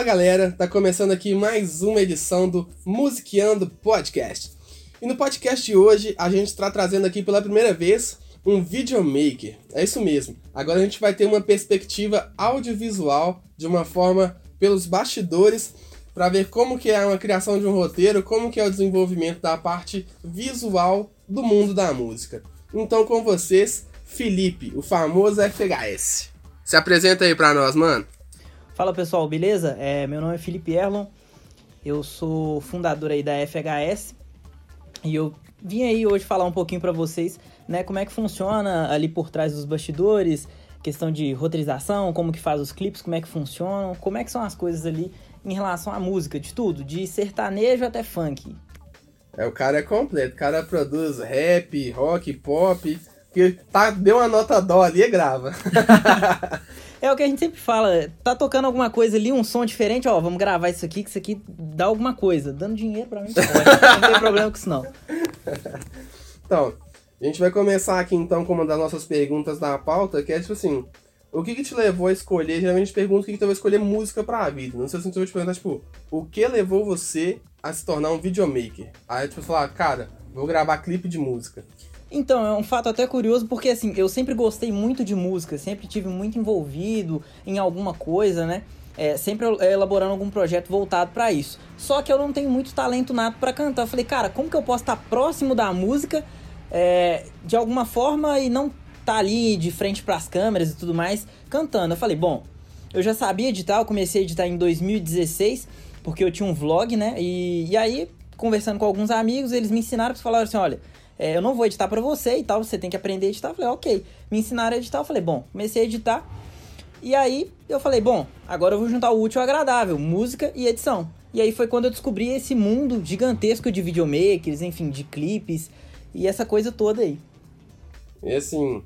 Fala galera, tá começando aqui mais uma edição do Musiqueando Podcast. E no podcast de hoje a gente está trazendo aqui pela primeira vez um videomaker. É isso mesmo. Agora a gente vai ter uma perspectiva audiovisual de uma forma pelos bastidores para ver como que é uma criação de um roteiro, como que é o desenvolvimento da parte visual do mundo da música. Então com vocês, Felipe, o famoso FHS. Se apresenta aí para nós, mano. Fala pessoal, beleza? É, meu nome é Felipe Erlon, eu sou fundador aí da FHS e eu vim aí hoje falar um pouquinho para vocês, né, como é que funciona ali por trás dos bastidores, questão de roteirização, como que faz os clipes, como é que funcionam, como é que são as coisas ali em relação à música, de tudo, de sertanejo até funk. É, o cara é completo, o cara produz rap, rock, pop, que tá, deu uma nota dó ali e grava. É o que a gente sempre fala, tá tocando alguma coisa ali, um som diferente, ó, vamos gravar isso aqui, que isso aqui dá alguma coisa. Dando dinheiro pra mim, pode. não tem problema com isso não. Então, a gente vai começar aqui então com uma das nossas perguntas da pauta, que é tipo assim, o que, que te levou a escolher, geralmente pergunta o que, que te levou a escolher música pra vida. Não sei se eu vou te perguntar, tipo, o que levou você a se tornar um videomaker? Aí tipo, falar, cara, vou gravar clipe de música. Então, é um fato até curioso porque assim, eu sempre gostei muito de música, sempre tive muito envolvido em alguma coisa, né? É, sempre elaborando algum projeto voltado para isso. Só que eu não tenho muito talento nato para cantar. Eu falei, cara, como que eu posso estar próximo da música é, de alguma forma e não estar tá ali de frente para as câmeras e tudo mais cantando? Eu falei, bom, eu já sabia editar, eu comecei a editar em 2016 porque eu tinha um vlog, né? E, e aí, conversando com alguns amigos, eles me ensinaram, falaram assim, olha é, eu não vou editar para você e tal, você tem que aprender a editar. Eu falei, ok. Me ensinaram a editar, eu falei, bom, comecei a editar. E aí eu falei, bom, agora eu vou juntar o útil ao agradável, música e edição. E aí foi quando eu descobri esse mundo gigantesco de videomakers, enfim, de clipes e essa coisa toda aí. E assim,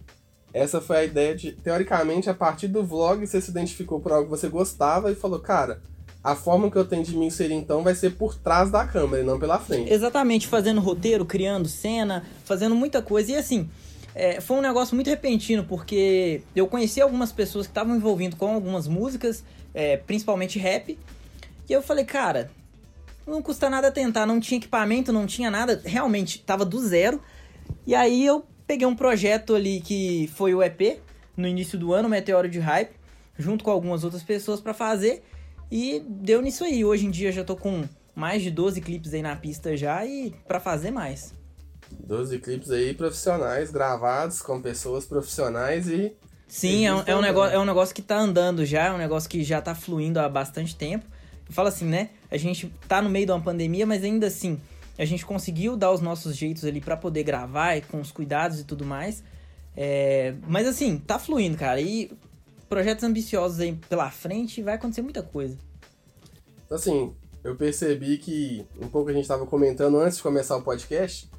essa foi a ideia de, teoricamente, a partir do vlog você se identificou por algo que você gostava e falou, cara, a forma que eu tenho de me inserir então vai ser por trás da câmera e não pela frente. Exatamente, fazendo roteiro, criando cena, fazendo muita coisa. E assim, é, foi um negócio muito repentino, porque eu conheci algumas pessoas que estavam envolvidas com algumas músicas, é, principalmente rap, e eu falei, cara, não custa nada tentar, não tinha equipamento, não tinha nada, realmente tava do zero. E aí eu peguei um projeto ali que foi o EP, no início do ano, Meteoro de Hype, junto com algumas outras pessoas para fazer. E deu nisso aí. Hoje em dia já tô com mais de 12 clipes aí na pista já e para fazer mais. 12 clipes aí profissionais, gravados com pessoas profissionais e. Sim, é um, é, um negócio, é um negócio que tá andando já, é um negócio que já tá fluindo há bastante tempo. Eu falo assim, né? A gente tá no meio de uma pandemia, mas ainda assim, a gente conseguiu dar os nossos jeitos ali para poder gravar, com os cuidados e tudo mais. É, mas assim, tá fluindo, cara. E projetos ambiciosos aí pela frente vai acontecer muita coisa. Assim, eu percebi que um pouco a gente estava comentando antes de começar o podcast,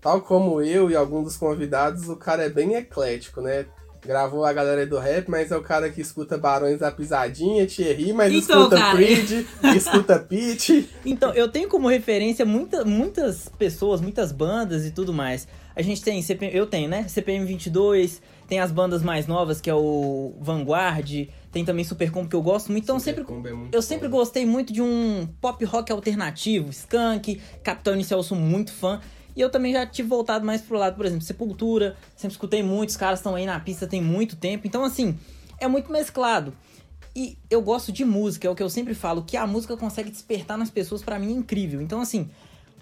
tal como eu e alguns dos convidados, o cara é bem eclético, né? Gravou a galera do rap, mas é o cara que escuta Barões da Pisadinha, Thierry, mas então, escuta cara... Creed, escuta Pitch. Então, eu tenho como referência muita, muitas pessoas, muitas bandas e tudo mais. A gente tem, CPM, eu tenho, né? CPM 22, tem as bandas mais novas, que é o Vanguard, tem também Supercombo, que eu gosto muito. Então, sempre, é eu sempre gostei muito de um pop rock alternativo. Skunk, Capitão Inicial, eu sou muito fã. E eu também já tive voltado mais pro lado, por exemplo, Sepultura. Sempre escutei muito, os caras estão aí na pista tem muito tempo. Então, assim, é muito mesclado. E eu gosto de música, é o que eu sempre falo. Que a música consegue despertar nas pessoas, para mim, é incrível. Então, assim,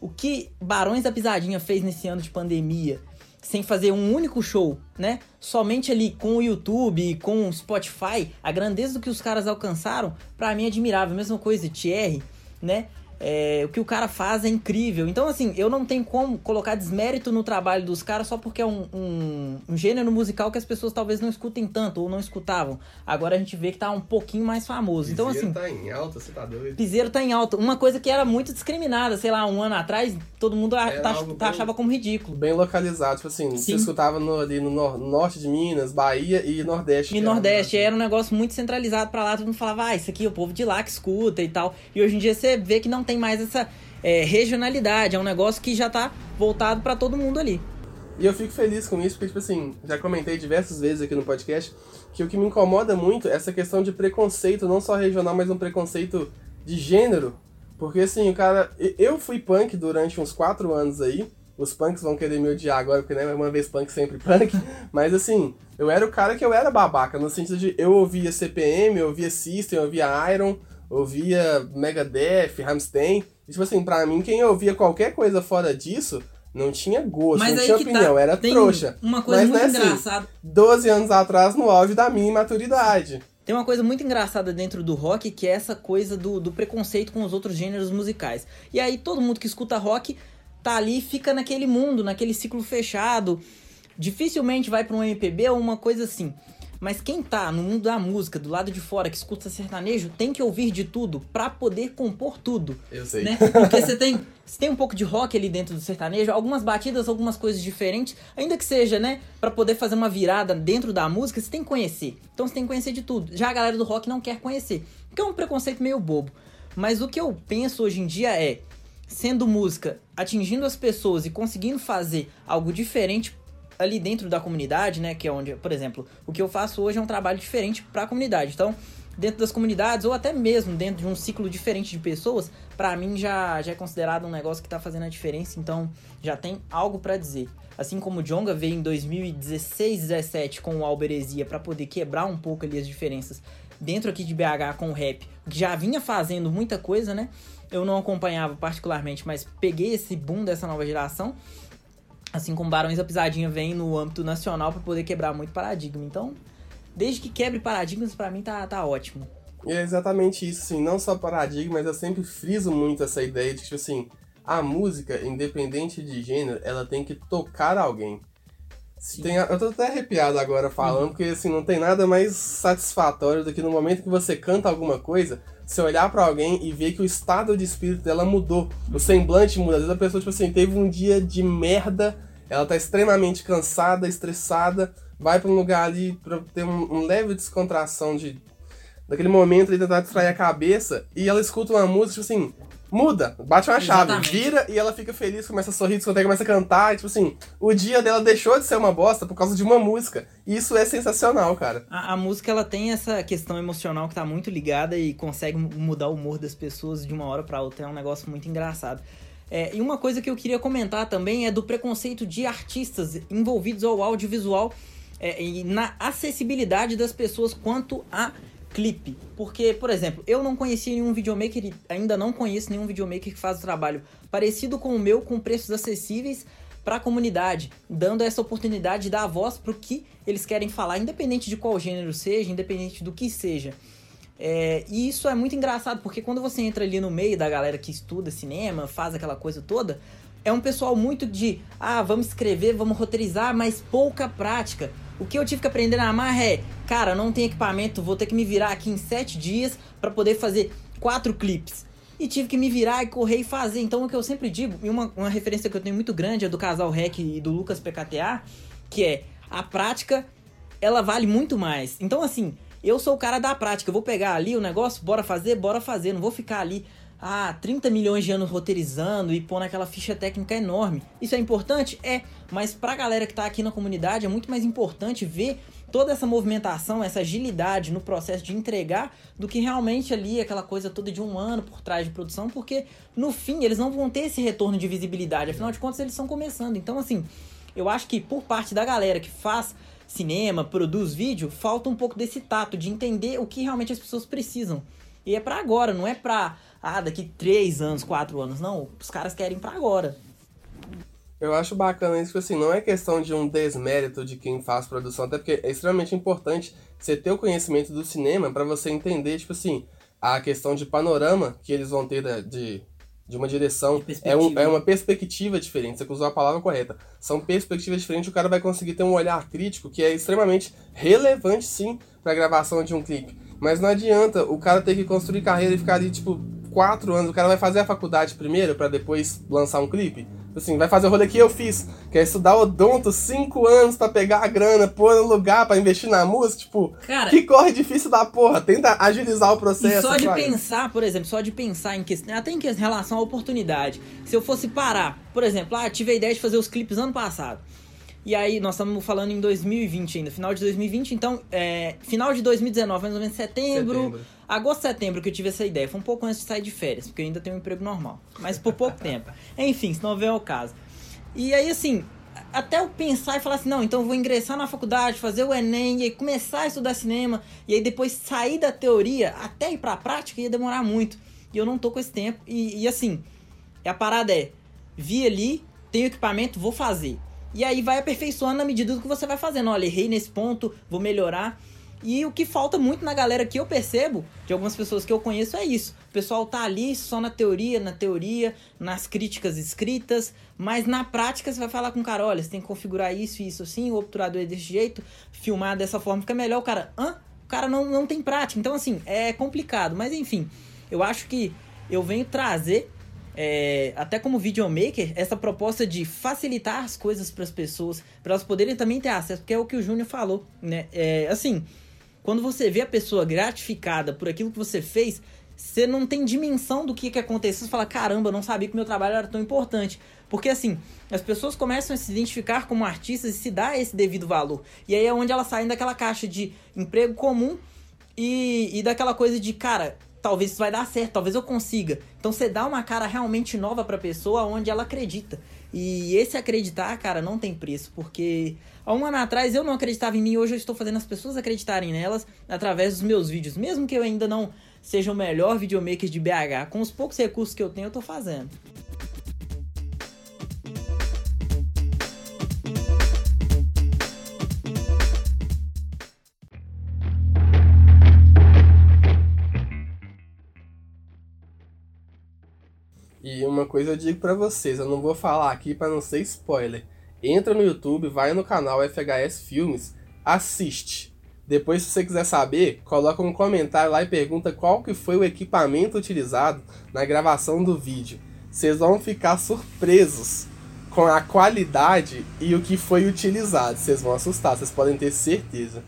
o que Barões da Pisadinha fez nesse ano de pandemia sem fazer um único show, né? Somente ali com o YouTube, com o Spotify, a grandeza do que os caras alcançaram, para mim é admirável. Mesma coisa, Thierry, né? É, o que o cara faz é incrível. Então, assim, eu não tenho como colocar desmérito no trabalho dos caras só porque é um, um, um, gênero musical que as pessoas talvez não escutem tanto ou não escutavam. Agora a gente vê que tá um pouquinho mais famoso. Piseiro então, assim. tá em alta, você tá doido? Piseiro tá em alta. Uma coisa que era muito discriminada, sei lá, um ano atrás, todo mundo tá, tá, bem, achava como ridículo. Bem localizado. Tipo assim, Sim. você escutava no, ali no norte de Minas, Bahia e Nordeste. E Nordeste, era, era um negócio muito centralizado pra lá, todo mundo falava, ah, isso aqui é o povo de lá que escuta e tal. E hoje em dia você vê que não tem tem mais essa é, regionalidade, é um negócio que já tá voltado para todo mundo ali. E eu fico feliz com isso, porque, tipo assim, já comentei diversas vezes aqui no podcast que o que me incomoda muito é essa questão de preconceito, não só regional, mas um preconceito de gênero, porque assim, o cara. Eu fui punk durante uns quatro anos aí. Os punks vão querer me odiar agora, porque né, uma vez punk, sempre punk. Mas assim, eu era o cara que eu era babaca, no sentido de eu ouvia CPM, eu ouvia System, eu ouvia Iron, ouvia Megadeth, Rammstein. E, tipo assim, pra mim, quem ouvia qualquer coisa fora disso, não tinha gosto, Mas não tinha que opinião, tá, era trouxa. Uma coisa Mas, muito né, assim, engraçada. 12 anos atrás, no auge da minha imaturidade. Tem uma coisa muito engraçada dentro do rock, que é essa coisa do, do preconceito com os outros gêneros musicais. E aí todo mundo que escuta rock tá ali e fica naquele mundo, naquele ciclo fechado. Dificilmente vai pra um MPB ou uma coisa assim. Mas quem tá no mundo da música, do lado de fora, que escuta sertanejo, tem que ouvir de tudo pra poder compor tudo. Eu sei. né? Porque você tem, você tem um pouco de rock ali dentro do sertanejo, algumas batidas, algumas coisas diferentes, ainda que seja, né, Pra poder fazer uma virada dentro da música, você tem que conhecer. Então você tem que conhecer de tudo. Já a galera do rock não quer conhecer, que é um preconceito meio bobo. Mas o que eu penso hoje em dia é, sendo música, atingindo as pessoas e conseguindo fazer algo diferente ali dentro da comunidade, né, que é onde, por exemplo, o que eu faço hoje é um trabalho diferente para a comunidade. Então, dentro das comunidades ou até mesmo dentro de um ciclo diferente de pessoas, para mim já, já é considerado um negócio que tá fazendo a diferença, então já tem algo para dizer. Assim como o Jonga veio em 2016, 17 com o Alberesia para poder quebrar um pouco ali as diferenças dentro aqui de BH com o rap, que já vinha fazendo muita coisa, né? Eu não acompanhava particularmente, mas peguei esse boom dessa nova geração. Assim como Barões da Pisadinha vem no âmbito nacional para poder quebrar muito paradigma. Então, desde que quebre paradigmas, para mim tá, tá ótimo. É exatamente isso, assim, não só paradigma, mas eu sempre friso muito essa ideia de que, tipo assim, a música, independente de gênero, ela tem que tocar alguém. Tem, eu tô até arrepiado agora falando, porque assim, não tem nada mais satisfatório do que no momento que você canta alguma coisa, você olhar pra alguém e ver que o estado de espírito dela mudou. O semblante muda. Às vezes a pessoa, tipo assim, teve um dia de merda, ela tá extremamente cansada, estressada, vai pra um lugar ali pra ter um, um leve descontração de. Daquele momento ali tentar distrair a cabeça e ela escuta uma música, tipo assim, muda, bate uma chave, Exatamente. vira e ela fica feliz, começa a sorrir, descontar, começa a cantar, e, tipo assim, o dia dela deixou de ser uma bosta por causa de uma música. E isso é sensacional, cara. A, a música ela tem essa questão emocional que tá muito ligada e consegue mu- mudar o humor das pessoas de uma hora pra outra. É um negócio muito engraçado. É, e uma coisa que eu queria comentar também é do preconceito de artistas envolvidos ao audiovisual é, e na acessibilidade das pessoas quanto a clipe. Porque, por exemplo, eu não conhecia nenhum videomaker ainda não conheço nenhum videomaker que faz o trabalho parecido com o meu, com preços acessíveis para a comunidade, dando essa oportunidade de dar voz pro que eles querem falar, independente de qual gênero seja, independente do que seja. É, e isso é muito engraçado, porque quando você entra ali no meio da galera que estuda cinema, faz aquela coisa toda, é um pessoal muito de, ah, vamos escrever, vamos roteirizar, mas pouca prática. O que eu tive que aprender na marra é, cara, não tem equipamento, vou ter que me virar aqui em sete dias para poder fazer quatro clipes. E tive que me virar e correr e fazer. Então, o que eu sempre digo, e uma, uma referência que eu tenho muito grande é do casal Rec e do Lucas PKTA, que é a prática, ela vale muito mais. Então, assim, eu sou o cara da prática. Eu vou pegar ali o negócio, bora fazer, bora fazer. Não vou ficar ali, ah, 30 milhões de anos roteirizando e pondo aquela ficha técnica enorme. Isso é importante? É. Mas pra galera que tá aqui na comunidade, é muito mais importante ver toda essa movimentação, essa agilidade no processo de entregar do que realmente ali aquela coisa toda de um ano por trás de produção, porque no fim eles não vão ter esse retorno de visibilidade. Afinal de contas, eles estão começando. Então, assim, eu acho que por parte da galera que faz cinema, produz vídeo, falta um pouco desse tato, de entender o que realmente as pessoas precisam. E é pra agora, não é pra, ah, daqui 3 anos, 4 anos. Não, os caras querem pra agora. Eu acho bacana isso, que assim, não é questão de um desmérito de quem faz produção, até porque é extremamente importante você ter o conhecimento do cinema para você entender, tipo assim, a questão de panorama que eles vão ter de, de uma direção. É, um, é uma perspectiva diferente, você usou a palavra correta. São perspectivas diferentes, o cara vai conseguir ter um olhar crítico que é extremamente relevante, sim, pra gravação de um clipe. Mas não adianta o cara ter que construir carreira e ficar ali, tipo, quatro anos. O cara vai fazer a faculdade primeiro pra depois lançar um clipe. Assim, vai fazer o rolê que eu fiz, que é estudar odonto cinco anos pra pegar a grana, pôr no lugar pra investir na música. Tipo, Cara, que corre difícil da porra. Tenta agilizar o E processo. só de pensar, por exemplo, só de pensar em questão, até em relação à oportunidade. Se eu fosse parar, por exemplo, ah, tive a ideia de fazer os clipes ano passado. E aí, nós estamos falando em 2020 ainda, final de 2020, então, é, final de 2019, mais ou menos setembro, setembro, agosto, setembro que eu tive essa ideia. Foi um pouco antes de sair de férias, porque eu ainda tenho um emprego normal, mas por pouco tempo. Enfim, se não vier o caso. E aí, assim, até eu pensar e falar assim, não, então eu vou ingressar na faculdade, fazer o Enem, e aí começar a estudar cinema, e aí depois sair da teoria até ir pra prática ia demorar muito. E eu não tô com esse tempo. E, e assim, a parada é, vi ali, tenho equipamento, vou fazer. E aí vai aperfeiçoando na medida do que você vai fazendo. Olha, errei nesse ponto, vou melhorar. E o que falta muito na galera que eu percebo, de algumas pessoas que eu conheço, é isso. O pessoal tá ali só na teoria, na teoria, nas críticas escritas, mas na prática você vai falar com o cara, olha, você tem que configurar isso e isso assim, o obturador é desse jeito, filmar dessa forma fica melhor. O cara, hã? O cara não, não tem prática. Então, assim, é complicado. Mas enfim, eu acho que eu venho trazer é, até como videomaker, essa proposta de facilitar as coisas para as pessoas, para elas poderem também ter acesso, porque é o que o Júnior falou, né? É, assim, quando você vê a pessoa gratificada por aquilo que você fez, você não tem dimensão do que, que aconteceu. Você fala, caramba, não sabia que meu trabalho era tão importante. Porque assim, as pessoas começam a se identificar como artistas e se dá esse devido valor. E aí é onde elas saem daquela caixa de emprego comum e, e daquela coisa de, cara, talvez isso vai dar certo, talvez eu consiga. Então você dá uma cara realmente nova pra pessoa onde ela acredita. E esse acreditar, cara, não tem preço, porque Há um ano atrás eu não acreditava em mim, hoje eu estou fazendo as pessoas acreditarem nelas através dos meus vídeos. Mesmo que eu ainda não seja o melhor videomaker de BH, com os poucos recursos que eu tenho, eu estou fazendo. Coisa eu digo para vocês, eu não vou falar aqui para não ser spoiler. Entra no YouTube, vai no canal FHS Filmes, assiste. Depois, se você quiser saber, coloca um comentário lá e pergunta qual que foi o equipamento utilizado na gravação do vídeo. Vocês vão ficar surpresos com a qualidade e o que foi utilizado. Vocês vão assustar, vocês podem ter certeza.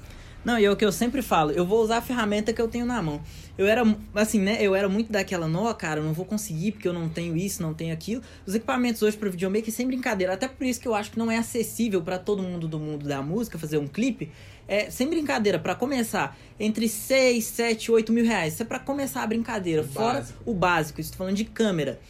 Não, e é o que eu sempre falo, eu vou usar a ferramenta que eu tenho na mão. Eu era, assim, né, eu era muito daquela, não, cara, eu não vou conseguir porque eu não tenho isso, não tenho aquilo. Os equipamentos hoje para videomaker sem brincadeira, até por isso que eu acho que não é acessível para todo mundo do mundo da música fazer um clipe. É, sem brincadeira, para começar, entre 6, 7, 8 mil reais. Isso é pra começar a brincadeira. O fora básico. o básico, estou falando de câmera.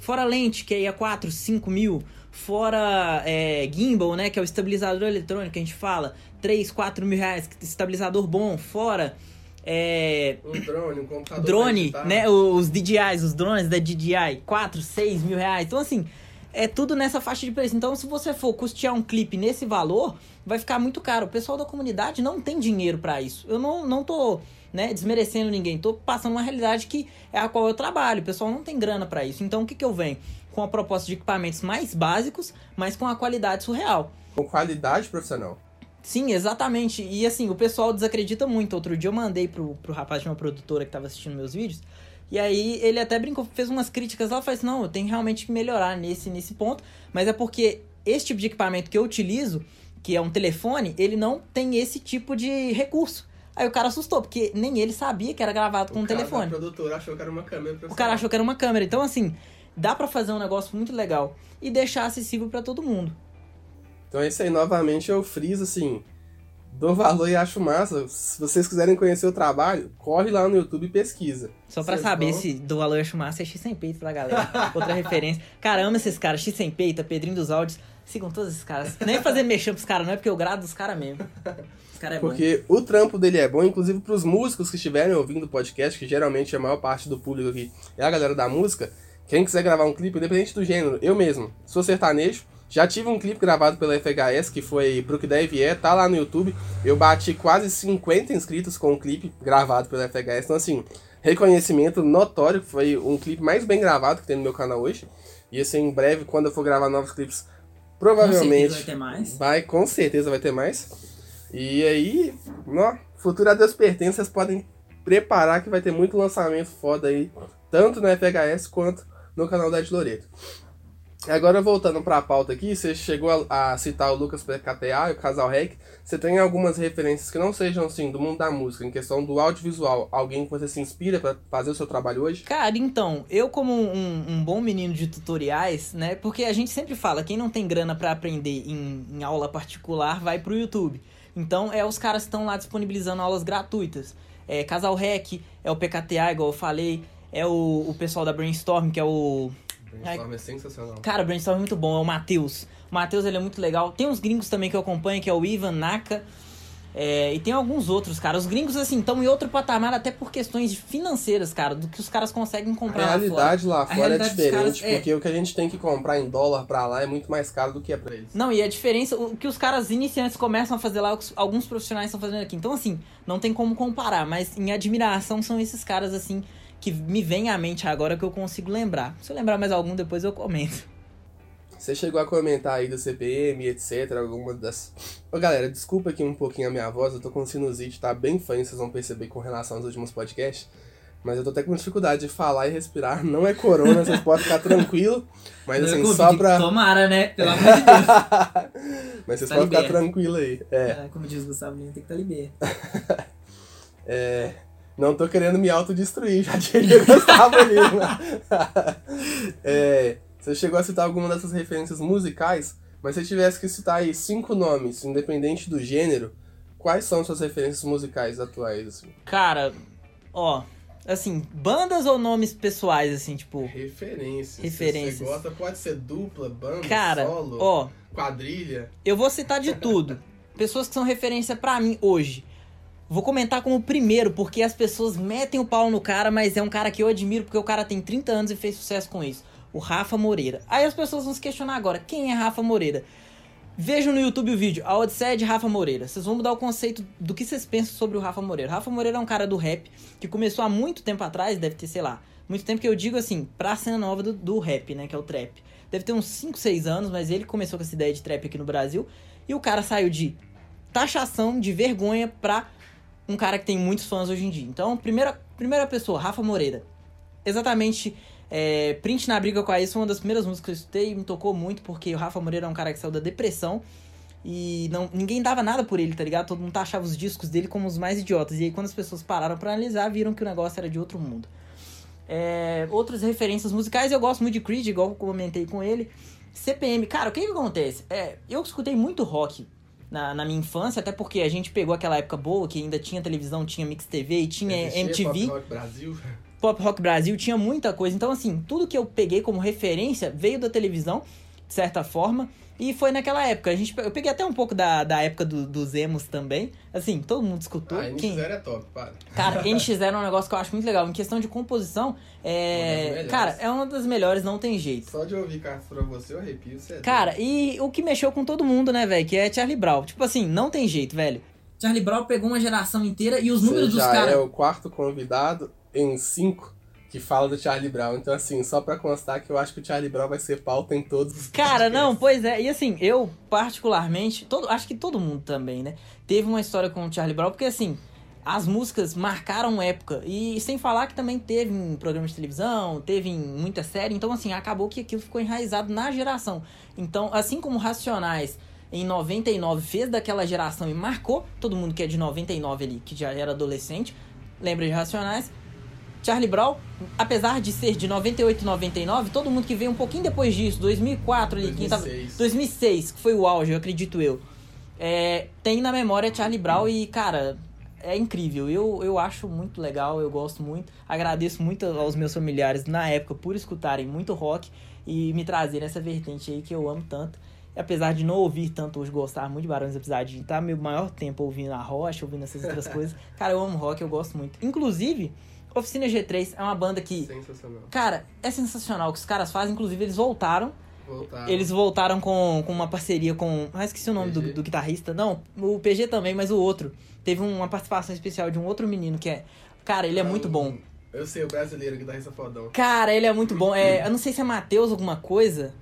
Fora lente, que aí é 4, 5 mil. Fora é, gimbal, né? Que é o estabilizador eletrônico que a gente fala. 3, 4 mil reais. Estabilizador bom. Fora. É, um drone, um computador. Drone, né? Os DJIs, os drones da DJI. 4, 6 mil reais. Então, assim, é tudo nessa faixa de preço. Então, se você for custear um clipe nesse valor, vai ficar muito caro. O pessoal da comunidade não tem dinheiro para isso. Eu não, não tô né, desmerecendo ninguém. Tô passando uma realidade que é a qual eu trabalho. O pessoal não tem grana para isso. Então, o que, que eu venho? Com a proposta de equipamentos mais básicos, mas com a qualidade surreal. Com qualidade profissional. Sim, exatamente. E assim, o pessoal desacredita muito. Outro dia eu mandei pro, pro rapaz de uma produtora que tava assistindo meus vídeos. E aí ele até brincou, fez umas críticas lá, falou assim, não, eu tenho realmente que melhorar nesse, nesse ponto. Mas é porque esse tipo de equipamento que eu utilizo, que é um telefone, ele não tem esse tipo de recurso. Aí o cara assustou, porque nem ele sabia que era gravado com o um telefone. O produtor achou que era uma câmera. O cara achou que era uma câmera. Então, assim, dá para fazer um negócio muito legal e deixar acessível para todo mundo. Então é isso aí, novamente eu friso assim, dou valor e acho massa. Se vocês quiserem conhecer o trabalho, corre lá no YouTube e pesquisa. Só pra saber vão... se do valor e acho massa é X sem peito pra galera. Outra referência. Cara, amo esses caras, X sem peito, Pedrinho dos áudios. Sigam todos esses caras. Nem fazer mexer pros caras, não é porque eu grado dos caras mesmo. Os cara é porque bom. o trampo dele é bom, inclusive pros músicos que estiverem ouvindo o podcast, que geralmente a maior parte do público aqui é a galera da música. Quem quiser gravar um clipe, independente do gênero, eu mesmo, sou sertanejo, já tive um clipe gravado pela FHS, que foi Pro Que Deve É, tá lá no YouTube. Eu bati quase 50 inscritos com o um clipe gravado pela FHS. Então, assim, reconhecimento notório, foi um clipe mais bem gravado que tem no meu canal hoje. E assim, em breve, quando eu for gravar novos clipes, provavelmente. Com vai ter mais. Vai, com certeza vai ter mais. E aí, ó, futuro a Deus pertence, vocês podem preparar que vai ter muito lançamento foda aí, tanto na FHS quanto no canal da Ed Loreto. Agora voltando pra pauta aqui, você chegou a, a citar o Lucas PKTA e o Casal Rec. Você tem algumas referências que não sejam assim do mundo da música, em questão do audiovisual, alguém que você se inspira pra fazer o seu trabalho hoje? Cara, então, eu como um, um bom menino de tutoriais, né? Porque a gente sempre fala, quem não tem grana pra aprender em, em aula particular, vai pro YouTube. Então, é os caras que estão lá disponibilizando aulas gratuitas. É Casal Rec, é o PKTA, igual eu falei, é o, o pessoal da Brainstorm, que é o Brainstorm é sensacional. Cara, o Brainstorm é muito bom, é o Matheus. O Matheus, ele é muito legal. Tem uns gringos também que eu acompanho, que é o Ivan Naka. É, e tem alguns outros, cara. Os gringos, assim, estão em outro patamar até por questões financeiras, cara, do que os caras conseguem comprar A realidade lá fora, lá fora é diferente, caras, porque é... o que a gente tem que comprar em dólar pra lá é muito mais caro do que é pra eles. Não, e a diferença, o que os caras iniciantes começam a fazer lá, alguns profissionais estão fazendo aqui. Então, assim, não tem como comparar, mas em admiração são esses caras, assim, que me vem à mente agora que eu consigo lembrar. Se eu lembrar mais algum, depois eu comento. Você chegou a comentar aí do CPM, etc, alguma das... Ô galera, desculpa aqui um pouquinho a minha voz, eu tô com sinusite, tá bem fã, vocês vão perceber com relação aos últimos podcasts. Mas eu tô até com dificuldade de falar e respirar. Não é corona, vocês podem ficar tranquilo. Mas assim, só pra. Tomara, né? Pelo amor de Deus. mas vocês tá podem ficar tranquilo aí. É. é. Como diz o Gustavo Lima, tem que estar tá liberto. é. Não tô querendo me autodestruir, já diria Gustavo Lima. é, você chegou a citar alguma dessas referências musicais, mas se tivesse que citar aí cinco nomes, independente do gênero, quais são suas referências musicais atuais, assim? Cara, ó, assim, bandas ou nomes pessoais, assim, tipo... Referências. Referências. Se você gosta, pode ser dupla, banda, Cara, solo, ó, quadrilha. Eu vou citar de tudo. Pessoas que são referência para mim hoje. Vou comentar como primeiro, porque as pessoas metem o pau no cara, mas é um cara que eu admiro porque o cara tem 30 anos e fez sucesso com isso. O Rafa Moreira. Aí as pessoas vão se questionar agora, quem é Rafa Moreira? Vejam no YouTube o vídeo, a Odisseia de Rafa Moreira. Vocês vão mudar o conceito do que vocês pensam sobre o Rafa Moreira. Rafa Moreira é um cara do rap que começou há muito tempo atrás, deve ter, sei lá, muito tempo que eu digo assim, pra cena nova do, do rap, né, que é o trap. Deve ter uns 5, 6 anos, mas ele começou com essa ideia de trap aqui no Brasil. E o cara saiu de taxação, de vergonha, pra um cara que tem muitos fãs hoje em dia. Então, primeira, primeira pessoa, Rafa Moreira. Exatamente. É, Print na Briga com a Isso foi uma das primeiras músicas que eu escutei e me tocou muito, porque o Rafa Moreira é um cara que saiu da depressão e não, ninguém dava nada por ele, tá ligado? Todo mundo achava os discos dele como os mais idiotas. E aí, quando as pessoas pararam para analisar, viram que o negócio era de outro mundo. É, outras referências musicais, eu gosto muito de Creed, igual eu comentei com ele. CPM, cara, o que, que acontece? É, eu escutei muito rock na, na minha infância, até porque a gente pegou aquela época boa que ainda tinha televisão, tinha Mix TV e tinha Existia MTV. Pop Rock Brasil. Pop Rock Brasil tinha muita coisa. Então, assim, tudo que eu peguei como referência veio da televisão, de certa forma. E foi naquela época. A gente, eu peguei até um pouco da, da época do, dos emos também. Assim, todo mundo escutou. Ah, NX0 Quem... é top, para. Cara, NX0 é um negócio que eu acho muito legal. Em questão de composição, é. Cara, é uma das melhores, não tem jeito. Só de ouvir Cartas pra você, eu arrepio. Você é Cara, e o que mexeu com todo mundo, né, velho? Que é Charlie Brown. Tipo assim, não tem jeito, velho. Charlie Brown pegou uma geração inteira e os números você dos caras. é o quarto convidado em cinco que fala do Charlie Brown. Então, assim, só pra constar que eu acho que o Charlie Brown vai ser pauta em todos os Cara, não, pois é. E assim, eu particularmente, todo, acho que todo mundo também, né? Teve uma história com o Charlie Brown, porque assim, as músicas marcaram época. E sem falar que também teve em programas de televisão, teve em muita série. Então, assim, acabou que aquilo ficou enraizado na geração. Então, assim como Racionais em 99 fez daquela geração e marcou todo mundo que é de 99 ali, que já era adolescente, lembra de Racionais Charlie Brown, apesar de ser de 98 e 99, todo mundo que veio um pouquinho depois disso, 2004 ali, 2006, tava, 2006 que foi o auge, eu acredito eu, é, tem na memória Charlie Brown e, cara, é incrível. Eu, eu acho muito legal, eu gosto muito. Agradeço muito aos meus familiares na época por escutarem muito rock e me trazerem essa vertente aí que eu amo tanto. E apesar de não ouvir tanto hoje, gostar muito de Barões, apesar de estar meu maior tempo ouvindo a rocha, ouvindo essas outras coisas, cara, eu amo rock, eu gosto muito. Inclusive, Oficina G3 é uma banda que. Sensacional. Cara, é sensacional o que os caras fazem. Inclusive, eles voltaram. Voltaram. Eles voltaram com, com uma parceria com. Ah, esqueci o nome do, do, guitarrista. Não, o PG também, mas o outro. Teve uma participação especial de um outro menino que é. Cara, ele é, muito bom. Eu sei, o brasileiro, guitarrista fodão. Cara, ele é muito bom. É, eu não sei se é Matheus alguma coisa.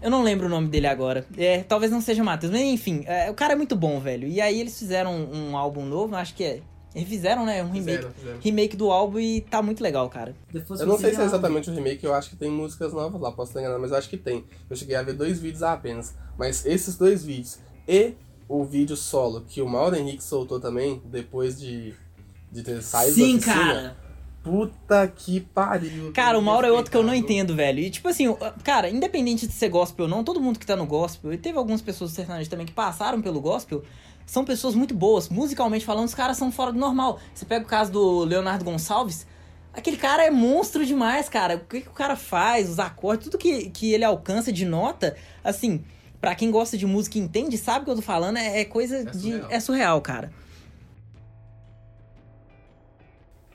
Eu não lembro o nome dele agora. É, talvez não seja Matheus, mas enfim, é, o cara é muito bom, velho. E aí eles fizeram um, um álbum novo, acho que é Refizeram, né? Um remake. Fizeram, fizeram. Remake do álbum e tá muito legal, cara. Eu não sei se é exatamente o remake, eu acho que tem músicas novas lá, posso estar enganado, mas eu acho que tem. Eu cheguei a ver dois vídeos apenas. Mas esses dois vídeos e o vídeo solo que o Mauro Henrique soltou também, depois de, de ter saído Sim, da oficina, cara. Puta que pariu. Cara, o Mauro é outro que eu não entendo, velho. E tipo assim, cara, independente de ser gospel ou não, todo mundo que tá no gospel, e teve algumas pessoas do sertanejo também que passaram pelo gospel, são pessoas muito boas. Musicalmente falando, os caras são fora do normal. Você pega o caso do Leonardo Gonçalves, aquele cara é monstro demais, cara. O que, que o cara faz, os acordes, tudo que, que ele alcança de nota, assim, pra quem gosta de música e entende, sabe o que eu tô falando, é, é coisa de. surreal. É surreal, cara.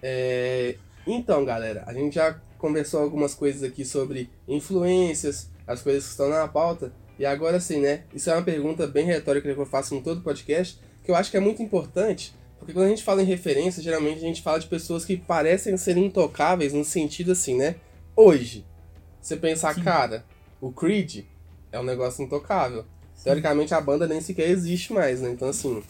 É, então, galera, a gente já conversou algumas coisas aqui sobre influências, as coisas que estão na pauta. E agora sim, né? Isso é uma pergunta bem retórica que eu faço em todo podcast, que eu acho que é muito importante, porque quando a gente fala em referência, geralmente a gente fala de pessoas que parecem ser intocáveis no sentido assim, né? Hoje, você pensar, Sim. cara, o Creed é um negócio intocável. Teoricamente a banda nem sequer existe mais, né? Então assim,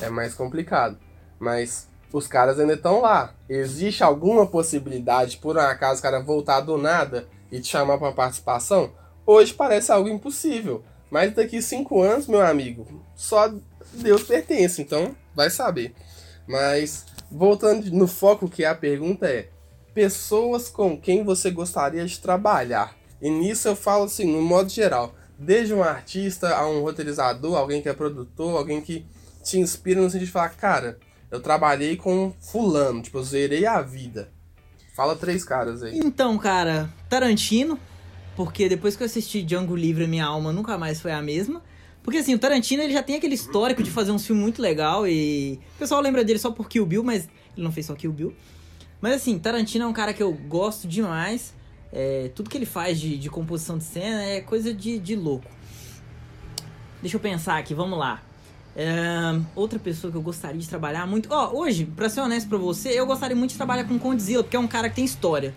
é mais complicado. Mas os caras ainda estão lá. Existe alguma possibilidade, por um acaso, o cara voltar do nada e te chamar pra participação? Hoje parece algo impossível. Mas daqui cinco anos, meu amigo, só Deus pertence, então vai saber. Mas voltando no foco que é a pergunta é: pessoas com quem você gostaria de trabalhar? E nisso eu falo assim, no modo geral, desde um artista a um roteirizador, alguém que é produtor, alguém que te inspira no sentido de falar, cara, eu trabalhei com fulano, tipo, eu zerei a vida. Fala três caras aí. Então, cara, Tarantino, porque depois que eu assisti Django Livre, minha alma nunca mais foi a mesma. Porque assim, o Tarantino ele já tem aquele histórico de fazer um filme muito legal e o pessoal lembra dele só por Kill Bill, mas ele não fez só Kill Bill. Mas assim, Tarantino é um cara que eu gosto demais. É, tudo que ele faz de, de composição de cena é coisa de, de louco. Deixa eu pensar aqui, vamos lá. É, outra pessoa que eu gostaria de trabalhar muito. Ó, hoje, pra ser honesto pra você, eu gostaria muito de trabalhar com Condzilla, porque é um cara que tem história.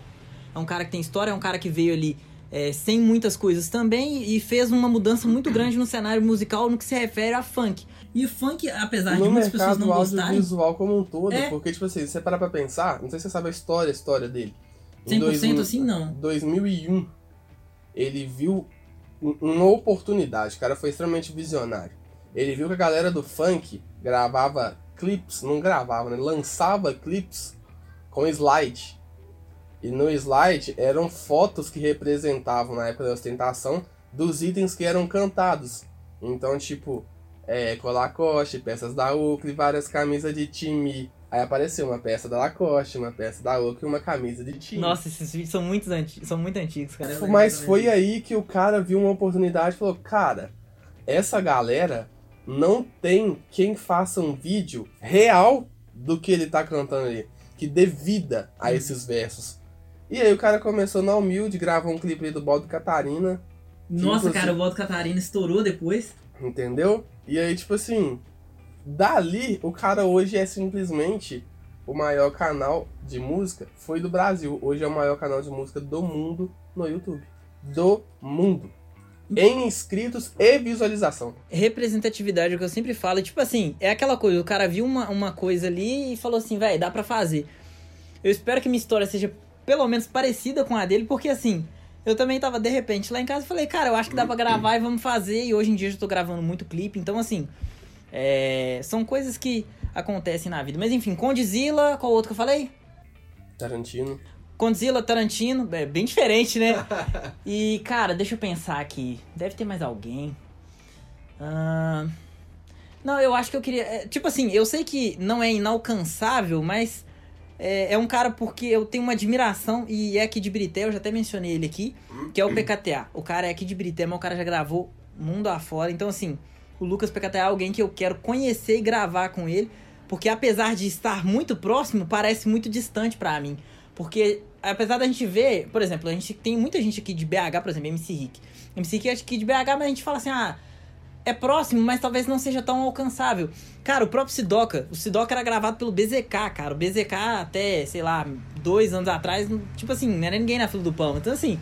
É um cara que tem história, é um cara que veio ali é, sem muitas coisas também e fez uma mudança muito grande no cenário musical no que se refere a funk. E o funk, apesar de no muitas pessoas não gostarem, audiovisual como um todo, É. porque, tipo assim, se você parar pra pensar, não sei se você sabe a história, a história dele. Em 100% 2000 assim não. 2001, ele viu um- uma oportunidade, o cara foi extremamente visionário. Ele viu que a galera do funk gravava clips, não gravava, né? Lançava clips com slide. E no slide eram fotos que representavam, na época da ostentação, dos itens que eram cantados. Então, tipo, é, Colacoste, peças da Oakley, várias camisas de time. Aí apareceu uma peça da Lacoste, uma peça da Oakley e uma camisa de time. Nossa, esses vídeos são muito, anti... são muito antigos, cara. Mas foi aí que o cara viu uma oportunidade e falou: Cara, essa galera não tem quem faça um vídeo real do que ele tá cantando ali, que dê vida Hum. a esses versos. E aí o cara começou na humilde, gravou um clipe aí do Baldo Catarina, Nossa, Inclusive- cara, o Voto Catarina estourou depois. entendeu? E aí, tipo assim, dali o cara hoje é simplesmente o maior canal de música, foi do Brasil. Hoje é o maior canal de música do mundo no YouTube. Do mundo. Em inscritos e visualização. Representatividade é o que eu sempre falo. Tipo assim, é aquela coisa, o cara viu uma, uma coisa ali e falou assim, velho, dá pra fazer. Eu espero que minha história seja pelo menos parecida com a dele, porque assim, eu também tava de repente lá em casa e falei, cara, eu acho que dá pra gravar e vamos fazer. E hoje em dia eu já tô gravando muito clipe, então assim, é, são coisas que acontecem na vida. Mas enfim, Condzilla, qual outro que eu falei? Tarantino. Condzilla, Tarantino, é bem diferente, né? E, cara, deixa eu pensar aqui. Deve ter mais alguém. Ah, Não, eu acho que eu queria. é, Tipo assim, eu sei que não é inalcançável, mas é, é um cara porque eu tenho uma admiração e é aqui de Brité, eu já até mencionei ele aqui, que é o PKTA. O cara é aqui de Brité, mas o cara já gravou mundo afora. Então, assim, o Lucas PKTA é alguém que eu quero conhecer e gravar com ele, porque apesar de estar muito próximo, parece muito distante pra mim. Porque apesar da gente ver, por exemplo, a gente tem muita gente aqui de BH, por exemplo, MC Rick. MC Rick é aqui de BH, mas a gente fala assim, ah, é próximo, mas talvez não seja tão alcançável. Cara, o próprio Sidoca, o Sidoca era gravado pelo BZK, cara. O BZK até, sei lá, dois anos atrás, tipo assim, não era ninguém na fila do pão. Então, assim,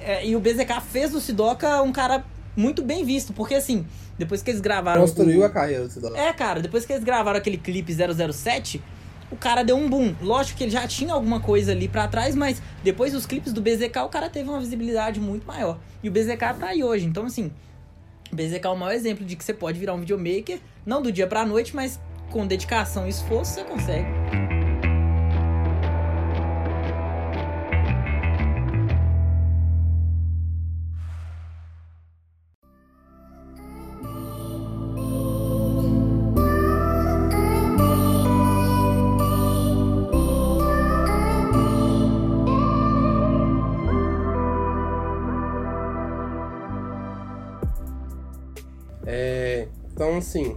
é, e o BZK fez do Sidoca um cara muito bem visto, porque assim, depois que eles gravaram. Construiu o- a carreira do Cidadão. é, cara, depois que eles gravaram aquele clipe 007, o cara deu um boom. Lógico que ele já tinha alguma coisa ali para trás, mas depois dos clipes do BZK, o cara teve uma visibilidade muito maior. E o BZK tá aí hoje. Então, assim, o BZK é o maior exemplo de que você pode virar um videomaker, não do dia pra noite, mas com dedicação e esforço você consegue. Então, assim,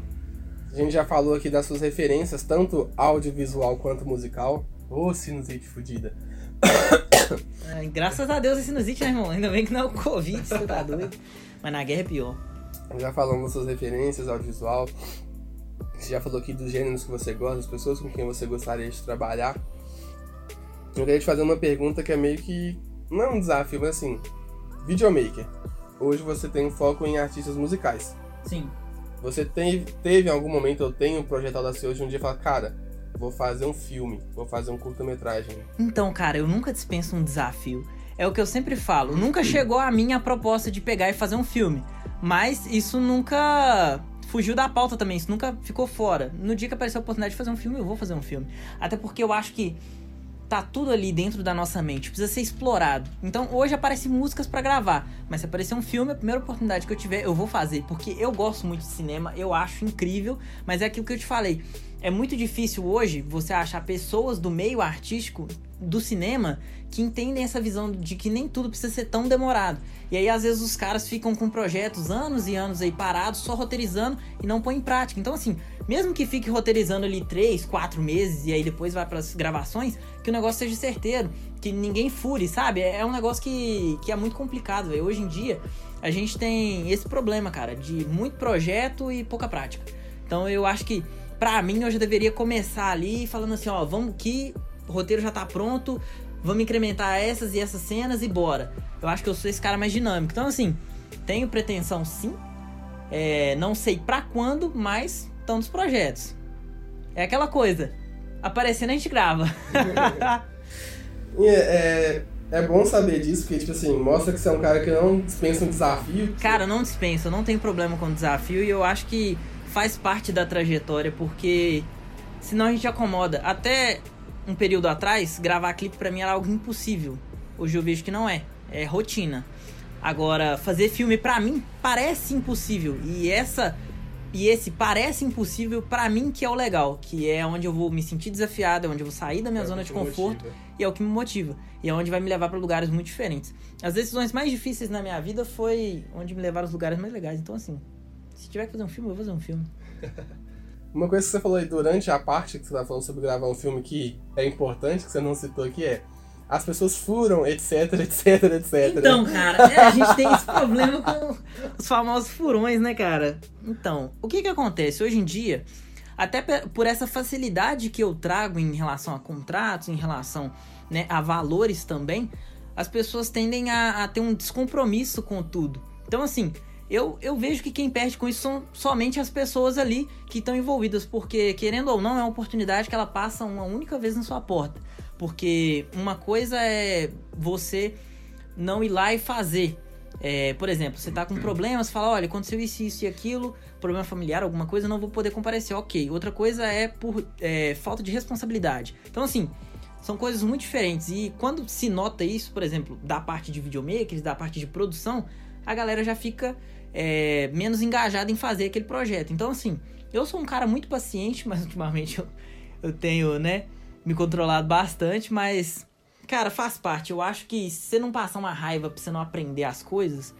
a gente já falou aqui das suas referências, tanto audiovisual quanto musical. Ô, oh, sinusite fodida. É, graças a Deus a sinusite, né, irmão? Ainda bem que não é o Covid, você tá doido. Mas na guerra é pior. Já falamos das suas referências, audiovisual. Você já falou aqui dos gêneros que você gosta, das pessoas com quem você gostaria de trabalhar. Eu queria te fazer uma pergunta que é meio que. Não é um desafio, mas assim. Videomaker. Hoje você tem um foco em artistas musicais. Sim. Você teve, teve em algum momento, eu tenho um projeto audacioso de um dia falar, cara, vou fazer um filme, vou fazer um curta-metragem. Então, cara, eu nunca dispenso um desafio. É o que eu sempre falo. Nunca chegou a mim a proposta de pegar e fazer um filme. Mas isso nunca fugiu da pauta também, isso nunca ficou fora. No dia que apareceu a oportunidade de fazer um filme, eu vou fazer um filme. Até porque eu acho que tá tudo ali dentro da nossa mente, precisa ser explorado. Então hoje aparecem músicas para gravar, mas se aparecer um filme, a primeira oportunidade que eu tiver, eu vou fazer, porque eu gosto muito de cinema, eu acho incrível, mas é aquilo que eu te falei. É muito difícil hoje você achar pessoas do meio artístico do cinema que entendem essa visão de que nem tudo precisa ser tão demorado. E aí, às vezes, os caras ficam com projetos anos e anos aí parados, só roteirizando e não põem em prática. Então, assim, mesmo que fique roteirizando ali três, quatro meses e aí depois vai para as gravações, que o negócio seja certeiro, que ninguém fure, sabe? É um negócio que, que é muito complicado, véio. Hoje em dia, a gente tem esse problema, cara, de muito projeto e pouca prática. Então, eu acho que, pra mim, eu já deveria começar ali falando assim, ó, vamos que o roteiro já tá pronto, vamos incrementar essas e essas cenas e bora. Eu acho que eu sou esse cara mais dinâmico. Então, assim, tenho pretensão sim. É, não sei para quando, mas nos projetos. É aquela coisa. Aparecendo a gente grava. é, é, é, bom saber disso, porque, tipo assim, mostra que você é um cara que não dispensa um desafio. Cara, não dispensa, eu não tenho problema com desafio e eu acho que faz parte da trajetória, porque senão a gente acomoda. Até um período atrás, gravar clipe para mim era algo impossível. Hoje eu vejo que não é, é rotina. Agora, fazer filme para mim parece impossível e essa e esse parece impossível para mim que é o legal, que é onde eu vou me sentir desafiado, é onde eu vou sair da minha é zona de conforto motiva. e é o que me motiva. E é onde vai me levar para lugares muito diferentes. As decisões mais difíceis na minha vida foi onde me levaram aos lugares mais legais. Então assim, se tiver que fazer um filme, eu vou fazer um filme. Uma coisa que você falou aí durante a parte que você tá falando sobre gravar um filme que é importante, que você não citou aqui, é as pessoas furam, etc, etc, etc. Então, cara, é, a gente tem esse problema com os famosos furões, né, cara? Então, o que que acontece? Hoje em dia, até por essa facilidade que eu trago em relação a contratos, em relação né, a valores também, as pessoas tendem a, a ter um descompromisso com tudo. Então, assim, eu, eu vejo que quem perde com isso são somente as pessoas ali que estão envolvidas, porque, querendo ou não, é uma oportunidade que ela passa uma única vez na sua porta. Porque uma coisa é você não ir lá e fazer. É, por exemplo, você tá com problemas, fala, olha, aconteceu isso, isso e aquilo, problema familiar, alguma coisa, não vou poder comparecer. Ok. Outra coisa é por é, falta de responsabilidade. Então, assim, são coisas muito diferentes. E quando se nota isso, por exemplo, da parte de videomakers, da parte de produção, a galera já fica é, menos engajado em fazer aquele projeto. Então, assim, eu sou um cara muito paciente, mas ultimamente eu, eu tenho, né, me controlado bastante, mas, cara, faz parte. Eu acho que se você não passar uma raiva pra você não aprender as coisas,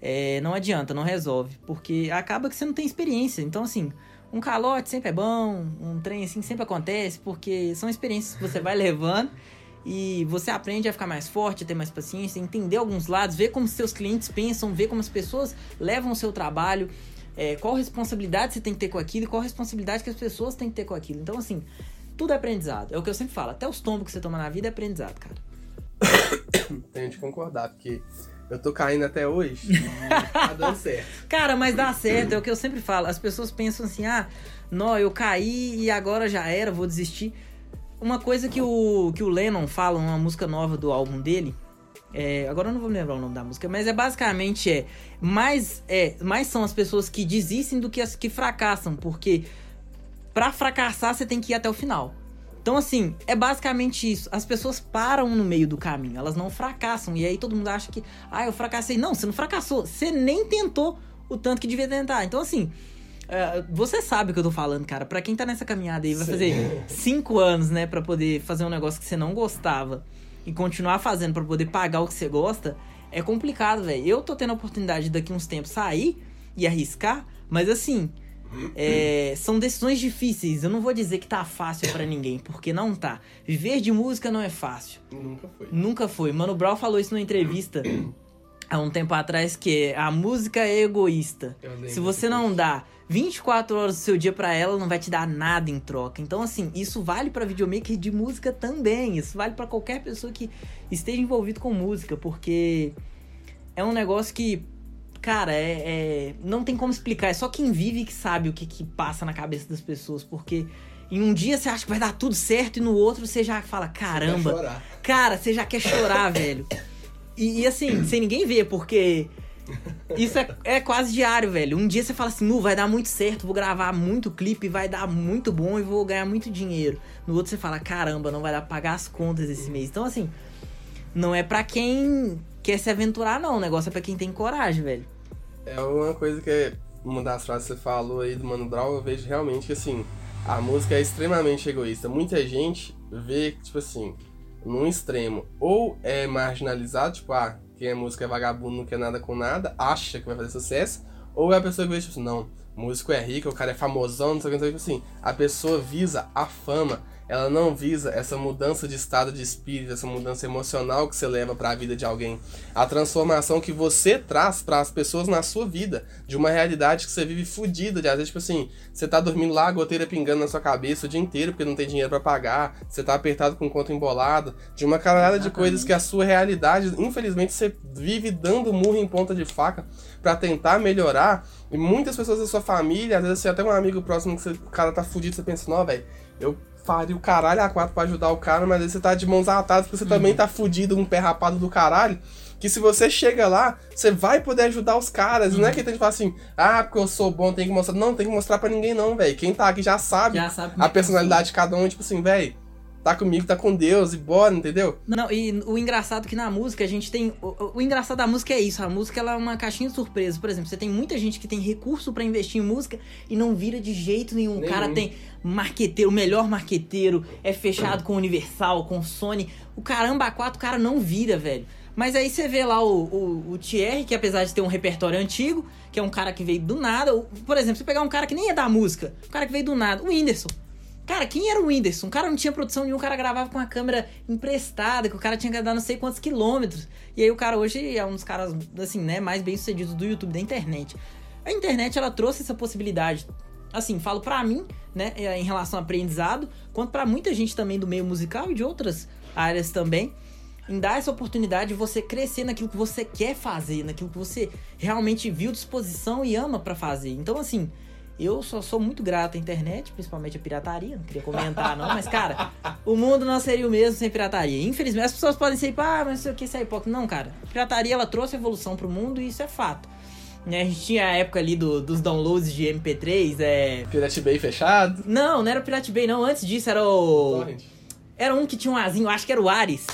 é, não adianta, não resolve. Porque acaba que você não tem experiência. Então, assim, um calote sempre é bom, um trem assim sempre acontece, porque são experiências que você vai levando e você aprende a ficar mais forte, a ter mais paciência, entender alguns lados, ver como seus clientes pensam, ver como as pessoas levam o seu trabalho, é, qual responsabilidade você tem que ter com aquilo e qual responsabilidade que as pessoas têm que ter com aquilo. Então, assim, tudo é aprendizado. É o que eu sempre falo, até os tombos que você toma na vida é aprendizado, cara. Tenho de concordar, porque eu tô caindo até hoje e tá dando certo. Cara, mas dá certo, é o que eu sempre falo. As pessoas pensam assim, ah, não, eu caí e agora já era, vou desistir. uma coisa que o, que o Lennon fala, uma música nova do álbum dele, é, agora eu não vou me lembrar o nome da música, mas é basicamente é mais, é mais são as pessoas que desistem do que as que fracassam, porque para fracassar você tem que ir até o final. Então assim, é basicamente isso. As pessoas param no meio do caminho, elas não fracassam. E aí todo mundo acha que, ah, eu fracassei. Não, você não fracassou, você nem tentou o tanto que devia tentar. Então assim, é, você sabe o que eu tô falando, cara. Pra quem tá nessa caminhada aí, vai Sim. fazer cinco anos, né, para poder fazer um negócio que você não gostava e continuar fazendo para poder pagar o que você gosta, é complicado, velho. Eu tô tendo a oportunidade daqui uns tempos sair e arriscar, mas assim, é, são decisões difíceis. Eu não vou dizer que tá fácil para ninguém, porque não tá. Viver de música não é fácil. Nunca foi. Nunca foi. Mano Brown falou isso numa entrevista há um tempo atrás que a música é egoísta. Se você não dá 24 horas do seu dia para ela, não vai te dar nada em troca. Então, assim, isso vale para videomaker de música também. Isso vale para qualquer pessoa que esteja envolvido com música, porque é um negócio que, cara, é, é, não tem como explicar. É só quem vive que sabe o que, que passa na cabeça das pessoas, porque em um dia você acha que vai dar tudo certo e no outro você já fala, caramba, você cara, você já quer chorar, velho. E, e, assim, sem ninguém ver, porque isso é, é quase diário, velho. Um dia você fala assim, nu, vai dar muito certo, vou gravar muito clipe, vai dar muito bom e vou ganhar muito dinheiro. No outro você fala, caramba, não vai dar pra pagar as contas esse mês. Então, assim, não é pra quem quer se aventurar, não. O negócio é pra quem tem coragem, velho. É uma coisa que uma das frases que você falou aí do Mano Brown, eu vejo realmente que, assim, a música é extremamente egoísta. Muita gente vê, tipo assim, num extremo, ou é marginalizado, tipo, ah, quem é músico é vagabundo, não quer nada com nada, acha que vai fazer sucesso, ou é a pessoa que vê, tipo não, músico é rico, o cara é famosão, não sei o que, tipo assim, a pessoa visa a fama, ela não visa essa mudança de estado de espírito, essa mudança emocional que você leva para a vida de alguém, a transformação que você traz para as pessoas na sua vida, de uma realidade que você vive fodida, de às vezes tipo assim, você tá dormindo lá, a goteira pingando na sua cabeça o dia inteiro porque não tem dinheiro para pagar, você tá apertado com conta embolado, de uma caralhada de coisas que a sua realidade, infelizmente você vive dando murro em ponta de faca para tentar melhorar, e muitas pessoas da sua família, às vezes você até um amigo próximo que você, o cara tá fudido, você pensa, não, velho, eu faria o caralho a quatro pra ajudar o cara, mas aí você tá de mãos atadas porque você uhum. também tá fudido um pé rapado do caralho. Que se você chega lá, você vai poder ajudar os caras. Uhum. Não é uhum. que a gente fala assim, ah, porque eu sou bom, tem que mostrar. Não, tem que mostrar pra ninguém, não, velho. Quem tá aqui já sabe, já sabe a personalidade de cada um, tipo assim, velho tá comigo, tá com Deus e bora, entendeu? Não, e o engraçado é que na música a gente tem. O, o, engraçado da música é isso, a música ela é uma caixinha de surpresa. Por exemplo, você tem muita gente que tem recurso para investir em música e não vira de jeito nenhum. nenhum. O cara tem marqueteiro, o melhor marqueteiro, é fechado com Universal, com Sony. O caramba, a quatro o cara não vira, velho. Mas aí você vê lá o, o, o Thierry, que apesar de ter um repertório antigo, que é um cara que veio do nada. Por exemplo, você pegar um cara que nem é da música, um cara que veio do nada, o Whindersson. Cara, quem era o Whindersson? O cara não tinha produção nenhuma, o cara gravava com uma câmera emprestada, que o cara tinha que dar não sei quantos quilômetros. E aí o cara hoje é um dos caras, assim, né, mais bem sucedidos do YouTube, da internet. A internet, ela trouxe essa possibilidade. Assim, falo pra mim, né, é, em relação ao aprendizado, quanto para muita gente também do meio musical e de outras áreas também, em dar essa oportunidade de você crescer naquilo que você quer fazer, naquilo que você realmente viu disposição e ama para fazer. Então, assim, eu só sou muito grato à internet, principalmente à pirataria. Não queria comentar, não, mas, cara, o mundo não seria o mesmo sem pirataria. Infelizmente, as pessoas podem ser, ah, mas sei o que, isso é hipócrita. Não, cara. A pirataria, ela trouxe evolução pro mundo e isso é fato. Né, a gente tinha a época ali do, dos downloads de MP3, é... Pirate Bay fechado? Não, não era o Pirate Bay, não. Antes disso era o... Torrent. Era um que tinha um azinho, acho que era o Ares.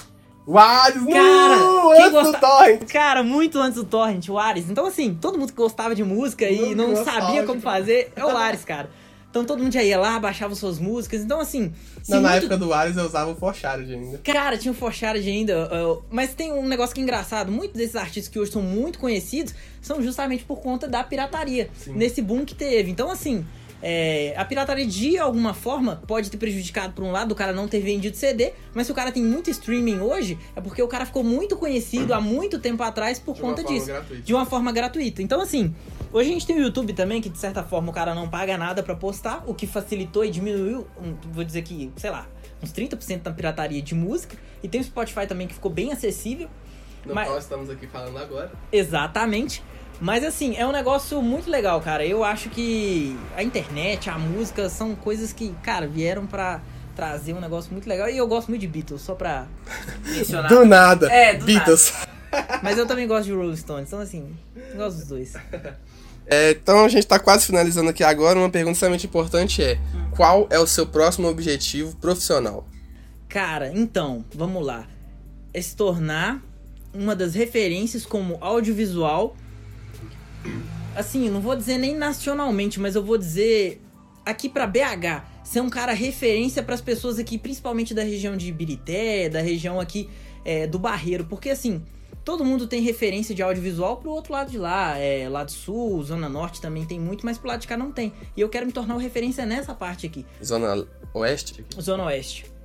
O Ares, cara, no, antes gosta... do Torrent. Cara, muito antes do Torrent, o Ares. Então, assim, todo mundo que gostava de música e não sabia como fazer, é o Ares, cara. Então todo mundo já ia lá, baixava suas músicas. Então, assim. Não, na época do Ares eu usava o Forchard ainda. Cara, tinha o Forchard ainda. mas tem um negócio que é engraçado: muitos desses artistas que hoje são muito conhecidos são justamente por conta da pirataria. Sim. Nesse boom que teve. Então, assim. É, a pirataria de alguma forma pode ter prejudicado por um lado o cara não ter vendido CD, mas se o cara tem muito streaming hoje, é porque o cara ficou muito conhecido há muito tempo atrás por de conta disso. Gratuita. De uma forma gratuita. Então, assim, hoje a gente tem o YouTube também, que de certa forma o cara não paga nada para postar, o que facilitou e diminuiu, vou dizer que, sei lá, uns 30% da pirataria de música. E tem o Spotify também que ficou bem acessível. No mas... qual estamos aqui falando agora. Exatamente. Mas assim, é um negócio muito legal, cara. Eu acho que a internet, a música são coisas que, cara, vieram pra trazer um negócio muito legal. E eu gosto muito de Beatles, só pra mencionar. Do nada. É, do Beatles. Mas eu também gosto de Rolling Stones, então assim, eu gosto dos dois. É, então a gente tá quase finalizando aqui agora. Uma pergunta extremamente importante é: qual é o seu próximo objetivo profissional? Cara, então, vamos lá. É se tornar uma das referências como audiovisual. Assim, não vou dizer nem nacionalmente, mas eu vou dizer aqui pra BH. Ser um cara referência para as pessoas aqui, principalmente da região de Ibirité, da região aqui é, do Barreiro. Porque assim, todo mundo tem referência de audiovisual pro outro lado de lá. É, lado sul, Zona Norte também tem muito, mas pro lado de cá não tem. E eu quero me tornar uma referência nessa parte aqui. Zona Oeste? Zona Oeste.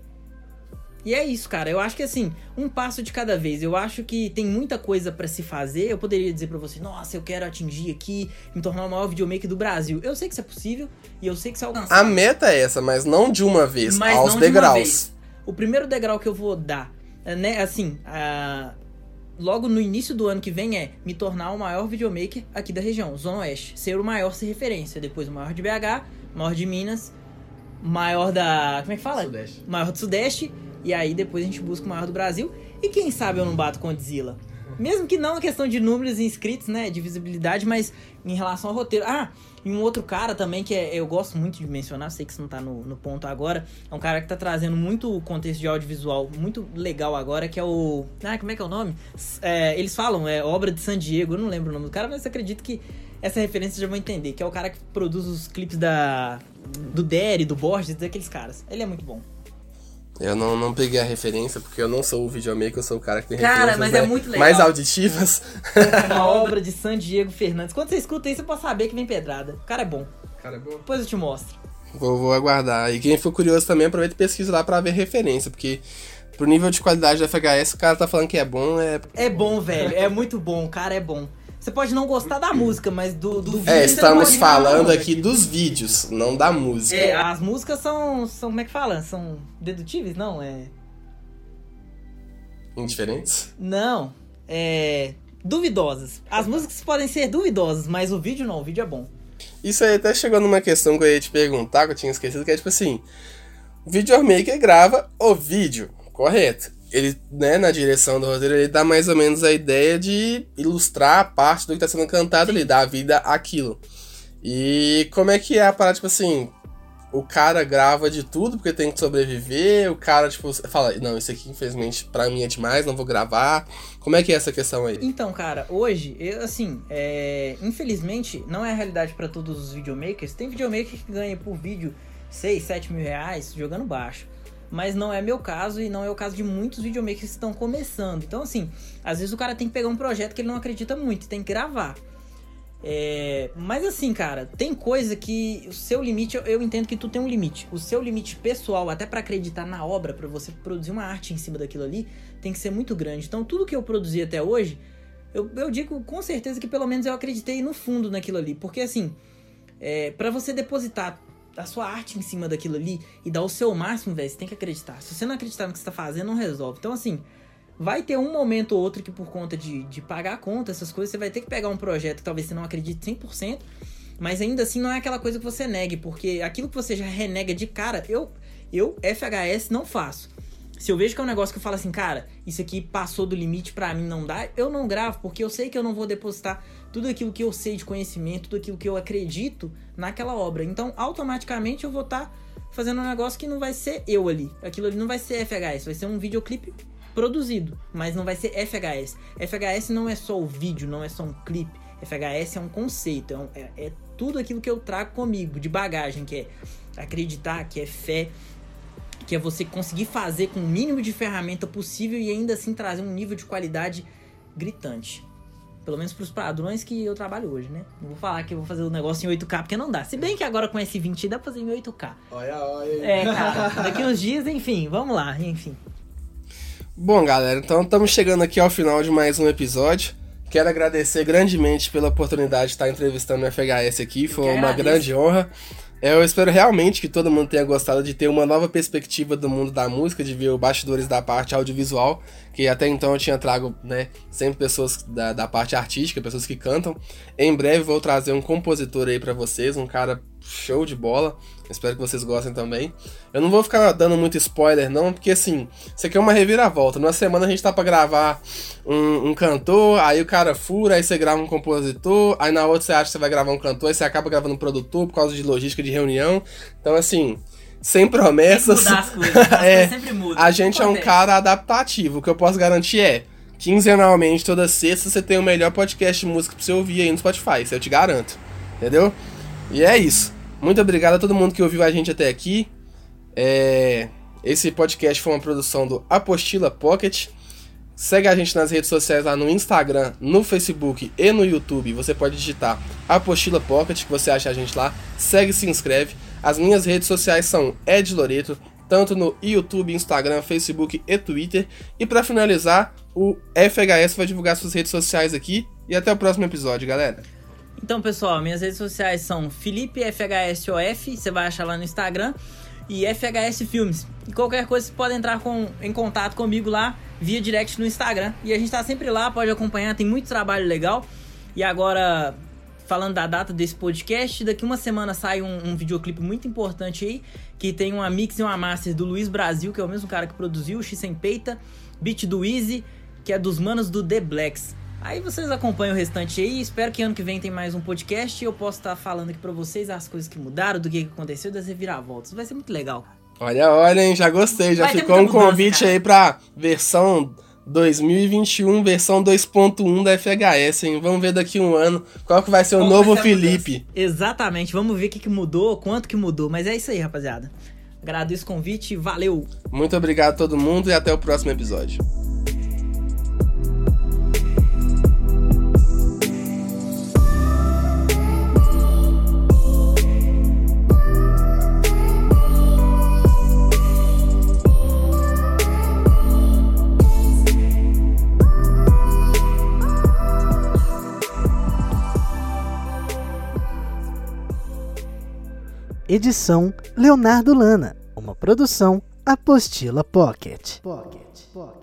E é isso, cara. Eu acho que assim, um passo de cada vez. Eu acho que tem muita coisa para se fazer. Eu poderia dizer para você, nossa, eu quero atingir aqui, me tornar o maior videomaker do Brasil. Eu sei que isso é possível e eu sei que isso é alcançável. A meta é essa, mas não de uma vez, Mas aos não de uma degraus. vez. O primeiro degrau que eu vou dar, é, né, assim, a- logo no início do ano que vem é me tornar o maior videomaker aqui da região, Zona Oeste. Ser o maior sem referência. Depois o maior de BH, maior de Minas, maior da. Como é que fala? Sudeste. Maior do Sudeste. E aí depois a gente busca o maior do Brasil. E quem sabe eu não bato com Godzilla. Mesmo que não a questão de números e inscritos, né? De visibilidade, mas em relação ao roteiro. Ah, e um outro cara também que é- eu gosto muito de mencionar, sei que isso não tá no, no ponto agora. É um cara que tá trazendo muito contexto de audiovisual muito legal agora, que é o. Ah, como é que é o nome? É, eles falam, é obra de San Diego, eu não lembro o nome do cara, mas acredito que essa referência já vão entender, que é o cara que produz os clipes da. Do Derry, do Borges, daqueles caras. Ele é muito bom. Eu não, não peguei a referência, porque eu não sou o videomaker, eu sou o cara que tem Cara, referências mas é né, muito legal. mais auditivas. Uma obra de San Diego Fernandes. Quando você escuta isso, você pode saber que vem pedrada. O cara é bom. Cara, é bom. Depois eu te mostro. Vou, vou aguardar. E quem for curioso também, aproveita e pesquisa lá pra ver referência, porque pro nível de qualidade da FHS, o cara tá falando que é bom, é. É bom, velho. É muito bom. O cara é bom. Você pode não gostar da música, mas do, do vídeo. É, estamos falando aqui dos vídeos, não da música. É, as músicas são, são. Como é que fala? São dedutíveis? Não, é. Indiferentes? Não. É. Duvidosas. As músicas podem ser duvidosas, mas o vídeo não. O vídeo é bom. Isso aí até chegou numa questão que eu ia te perguntar, que eu tinha esquecido, que é tipo assim: o videomaker grava o vídeo, correto? Ele, né, na direção do roteiro, ele dá mais ou menos a ideia de ilustrar a parte do que tá sendo cantado ali, dar vida àquilo. E como é que é a parada, tipo assim, o cara grava de tudo porque tem que sobreviver, o cara, tipo, fala, não, isso aqui infelizmente pra mim é demais, não vou gravar. Como é que é essa questão aí? Então, cara, hoje, eu, assim, é, infelizmente, não é a realidade pra todos os videomakers. Tem videomaker que ganha por vídeo 6, 7 mil reais jogando baixo. Mas não é meu caso e não é o caso de muitos videomakers que estão começando. Então, assim, às vezes o cara tem que pegar um projeto que ele não acredita muito, tem que gravar. É, mas assim, cara, tem coisa que o seu limite, eu, eu entendo que tu tem um limite. O seu limite pessoal, até pra acreditar na obra, pra você produzir uma arte em cima daquilo ali, tem que ser muito grande. Então, tudo que eu produzi até hoje, eu, eu digo com certeza que pelo menos eu acreditei no fundo naquilo ali. Porque assim, é, para você depositar a sua arte em cima daquilo ali e dar o seu máximo, velho, você tem que acreditar. Se você não acreditar no que você tá fazendo, não resolve. Então, assim, vai ter um momento ou outro que por conta de, de pagar a conta, essas coisas, você vai ter que pegar um projeto que talvez você não acredite 100%, mas ainda assim não é aquela coisa que você negue, porque aquilo que você já renega de cara, eu, eu FHS, não faço. Se eu vejo que é um negócio que eu falo assim, cara, isso aqui passou do limite pra mim não dá, eu não gravo, porque eu sei que eu não vou depositar tudo aquilo que eu sei de conhecimento, tudo aquilo que eu acredito naquela obra. Então, automaticamente eu vou estar fazendo um negócio que não vai ser eu ali. Aquilo ali não vai ser FHS, vai ser um videoclipe produzido, mas não vai ser FHS. FHS não é só o vídeo, não é só um clipe. FHS é um conceito, é, um- é- é tudo aquilo que eu trago comigo de bagagem, que é acreditar, que é fé, que é você conseguir fazer com o mínimo de ferramenta possível e ainda assim trazer um nível de qualidade gritante. Pelo menos pros padrões que eu trabalho hoje, né? Não vou falar que eu vou fazer o negócio em 8K, porque não dá. Se bem que agora com esse 20 dá pra fazer em 8K. Olha, olha. É, cara, daqui uns dias, enfim, vamos lá, enfim. Bom, galera, então estamos chegando aqui ao final de mais um episódio. Quero agradecer grandemente pela oportunidade de estar entrevistando o FHS aqui, foi uma grande honra. Eu espero realmente que todo mundo tenha gostado de ter uma nova perspectiva do mundo da música, de ver os bastidores da parte audiovisual, que até então eu tinha trago, né, sempre pessoas da, da parte artística, pessoas que cantam. Em breve vou trazer um compositor aí pra vocês, um cara show de bola. Espero que vocês gostem também. Eu não vou ficar dando muito spoiler, não, porque assim, isso aqui é uma reviravolta. Numa semana a gente tá pra gravar um, um, cantor, aí o cara fura, aí você grava um compositor, aí na outra você acha que você vai gravar um cantor, aí você acaba gravando um produtor por causa de logística de reunião. Então, assim, sem promessas. Mudar as coisas, as é, coisas sempre mudam. A gente é um cara adaptativo. O que eu posso garantir é. Quinzenalmente, toda sexta, você tem o melhor podcast de música pra você ouvir aí no Spotify, isso eu te garanto. Entendeu? E é isso. Muito obrigado a todo mundo que ouviu a gente até aqui. É, Esse podcast foi uma produção do Apostila Pocket. Segue a gente nas redes sociais lá no Instagram, no Facebook e no YouTube. Você pode digitar Apostila Pocket, que você acha a gente lá. Segue e se inscreve. As minhas redes sociais são Ed Loreto, tanto no YouTube, Instagram, Facebook e Twitter. E para finalizar, o FHS vai divulgar suas redes sociais aqui. E até o próximo episódio, galera. Então, pessoal, minhas redes sociais são Felipe FHSOF, você vai achar lá no Instagram, e FHS Filmes. E qualquer coisa, você pode entrar com, em contato comigo lá via direct no Instagram. E a gente tá sempre lá, pode acompanhar, tem muito trabalho legal. E agora, falando da data desse podcast, daqui uma semana sai um, um videoclipe muito importante aí, que tem uma mix e uma master do Luiz Brasil, que é o mesmo cara que produziu, o X Sem Peita, beat do Easy, que é dos manos do The Blacks. Aí vocês acompanham o restante aí. Espero que ano que vem tem mais um podcast e eu posso estar falando aqui pra vocês as coisas que mudaram, do que aconteceu, das reviravoltas. Vai ser muito legal, cara. Olha, olha, hein, já gostei. Já Vai ficou um mudança, convite cara. aí pra versão 2021, versão 2.1 da FHS, hein? Vamos ver daqui um ano qual que vai ser o novo Felipe. Exatamente, vamos ver o que, que mudou, quanto que mudou. Mas é isso aí, rapaziada. Agradeço o convite, valeu! Muito obrigado a todo mundo e até o próximo episódio. Edição Leonardo Lana, uma produção Apostila Pocket. Pocket. Pocket.